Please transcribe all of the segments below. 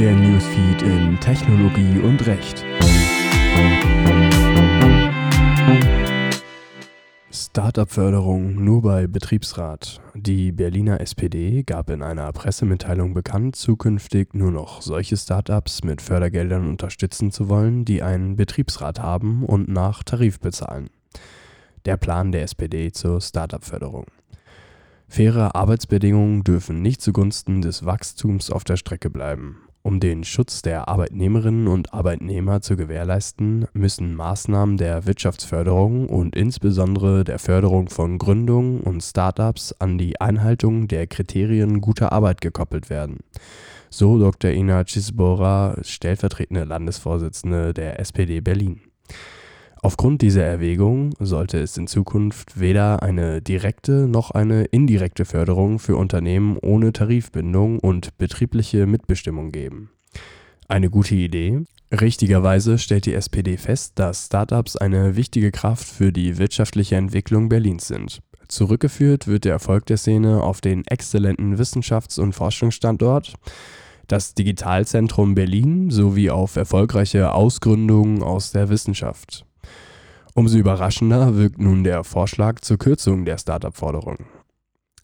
Der Newsfeed in Technologie und Recht. Startup-Förderung nur bei Betriebsrat. Die Berliner SPD gab in einer Pressemitteilung bekannt, zukünftig nur noch solche Startups mit Fördergeldern unterstützen zu wollen, die einen Betriebsrat haben und nach Tarif bezahlen. Der Plan der SPD zur Startup-Förderung. Faire Arbeitsbedingungen dürfen nicht zugunsten des Wachstums auf der Strecke bleiben. Um den Schutz der Arbeitnehmerinnen und Arbeitnehmer zu gewährleisten, müssen Maßnahmen der Wirtschaftsförderung und insbesondere der Förderung von Gründungen und Start-ups an die Einhaltung der Kriterien guter Arbeit gekoppelt werden, so Dr. Ina Cisbora, stellvertretende Landesvorsitzende der SPD Berlin Aufgrund dieser Erwägungen sollte es in Zukunft weder eine direkte noch eine indirekte Förderung für Unternehmen ohne Tarifbindung und betriebliche Mitbestimmung geben. Eine gute Idee? Richtigerweise stellt die SPD fest, dass Startups eine wichtige Kraft für die wirtschaftliche Entwicklung Berlins sind. Zurückgeführt wird der Erfolg der Szene auf den exzellenten Wissenschafts- und Forschungsstandort, das Digitalzentrum Berlin sowie auf erfolgreiche Ausgründungen aus der Wissenschaft. Umso überraschender wirkt nun der Vorschlag zur Kürzung der Startup-Forderung.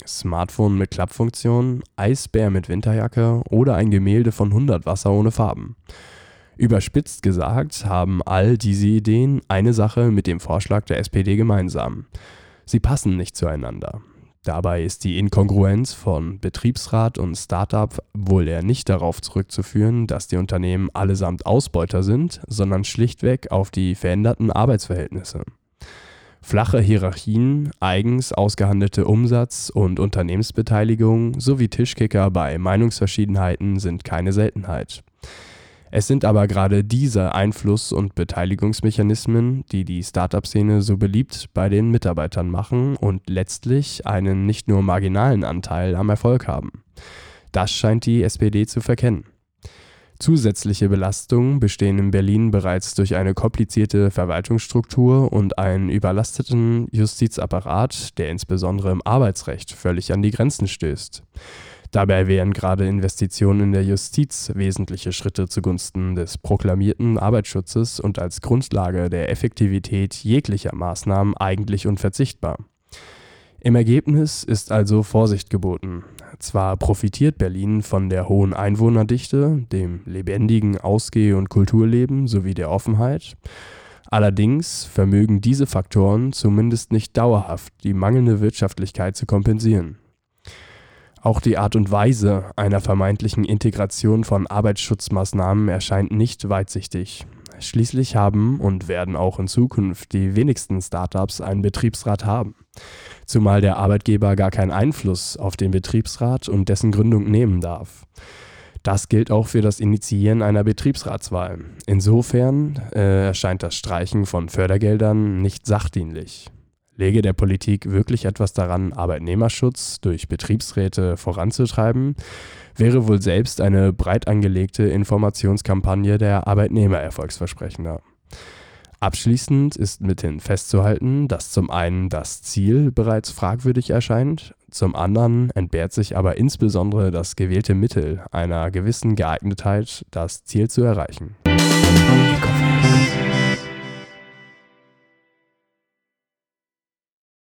Smartphone mit Klappfunktion, Eisbär mit Winterjacke oder ein Gemälde von 100 Wasser ohne Farben. Überspitzt gesagt haben all diese Ideen eine Sache mit dem Vorschlag der SPD gemeinsam. Sie passen nicht zueinander. Dabei ist die Inkongruenz von Betriebsrat und Startup wohl eher nicht darauf zurückzuführen, dass die Unternehmen allesamt Ausbeuter sind, sondern schlichtweg auf die veränderten Arbeitsverhältnisse. Flache Hierarchien, eigens ausgehandelte Umsatz- und Unternehmensbeteiligung sowie Tischkicker bei Meinungsverschiedenheiten sind keine Seltenheit. Es sind aber gerade diese Einfluss- und Beteiligungsmechanismen, die die Startup-Szene so beliebt bei den Mitarbeitern machen und letztlich einen nicht nur marginalen Anteil am Erfolg haben. Das scheint die SPD zu verkennen. Zusätzliche Belastungen bestehen in Berlin bereits durch eine komplizierte Verwaltungsstruktur und einen überlasteten Justizapparat, der insbesondere im Arbeitsrecht völlig an die Grenzen stößt. Dabei wären gerade Investitionen in der Justiz wesentliche Schritte zugunsten des proklamierten Arbeitsschutzes und als Grundlage der Effektivität jeglicher Maßnahmen eigentlich unverzichtbar. Im Ergebnis ist also Vorsicht geboten. Zwar profitiert Berlin von der hohen Einwohnerdichte, dem lebendigen Ausgeh- und Kulturleben sowie der Offenheit, allerdings vermögen diese Faktoren zumindest nicht dauerhaft die mangelnde Wirtschaftlichkeit zu kompensieren. Auch die Art und Weise einer vermeintlichen Integration von Arbeitsschutzmaßnahmen erscheint nicht weitsichtig. Schließlich haben und werden auch in Zukunft die wenigsten Startups einen Betriebsrat haben, zumal der Arbeitgeber gar keinen Einfluss auf den Betriebsrat und dessen Gründung nehmen darf. Das gilt auch für das Initiieren einer Betriebsratswahl. Insofern äh, erscheint das Streichen von Fördergeldern nicht sachdienlich. Lege der Politik wirklich etwas daran, Arbeitnehmerschutz durch Betriebsräte voranzutreiben, wäre wohl selbst eine breit angelegte Informationskampagne der Arbeitnehmer erfolgsversprechender. Abschließend ist mithin festzuhalten, dass zum einen das Ziel bereits fragwürdig erscheint, zum anderen entbehrt sich aber insbesondere das gewählte Mittel einer gewissen Geeignetheit, das Ziel zu erreichen.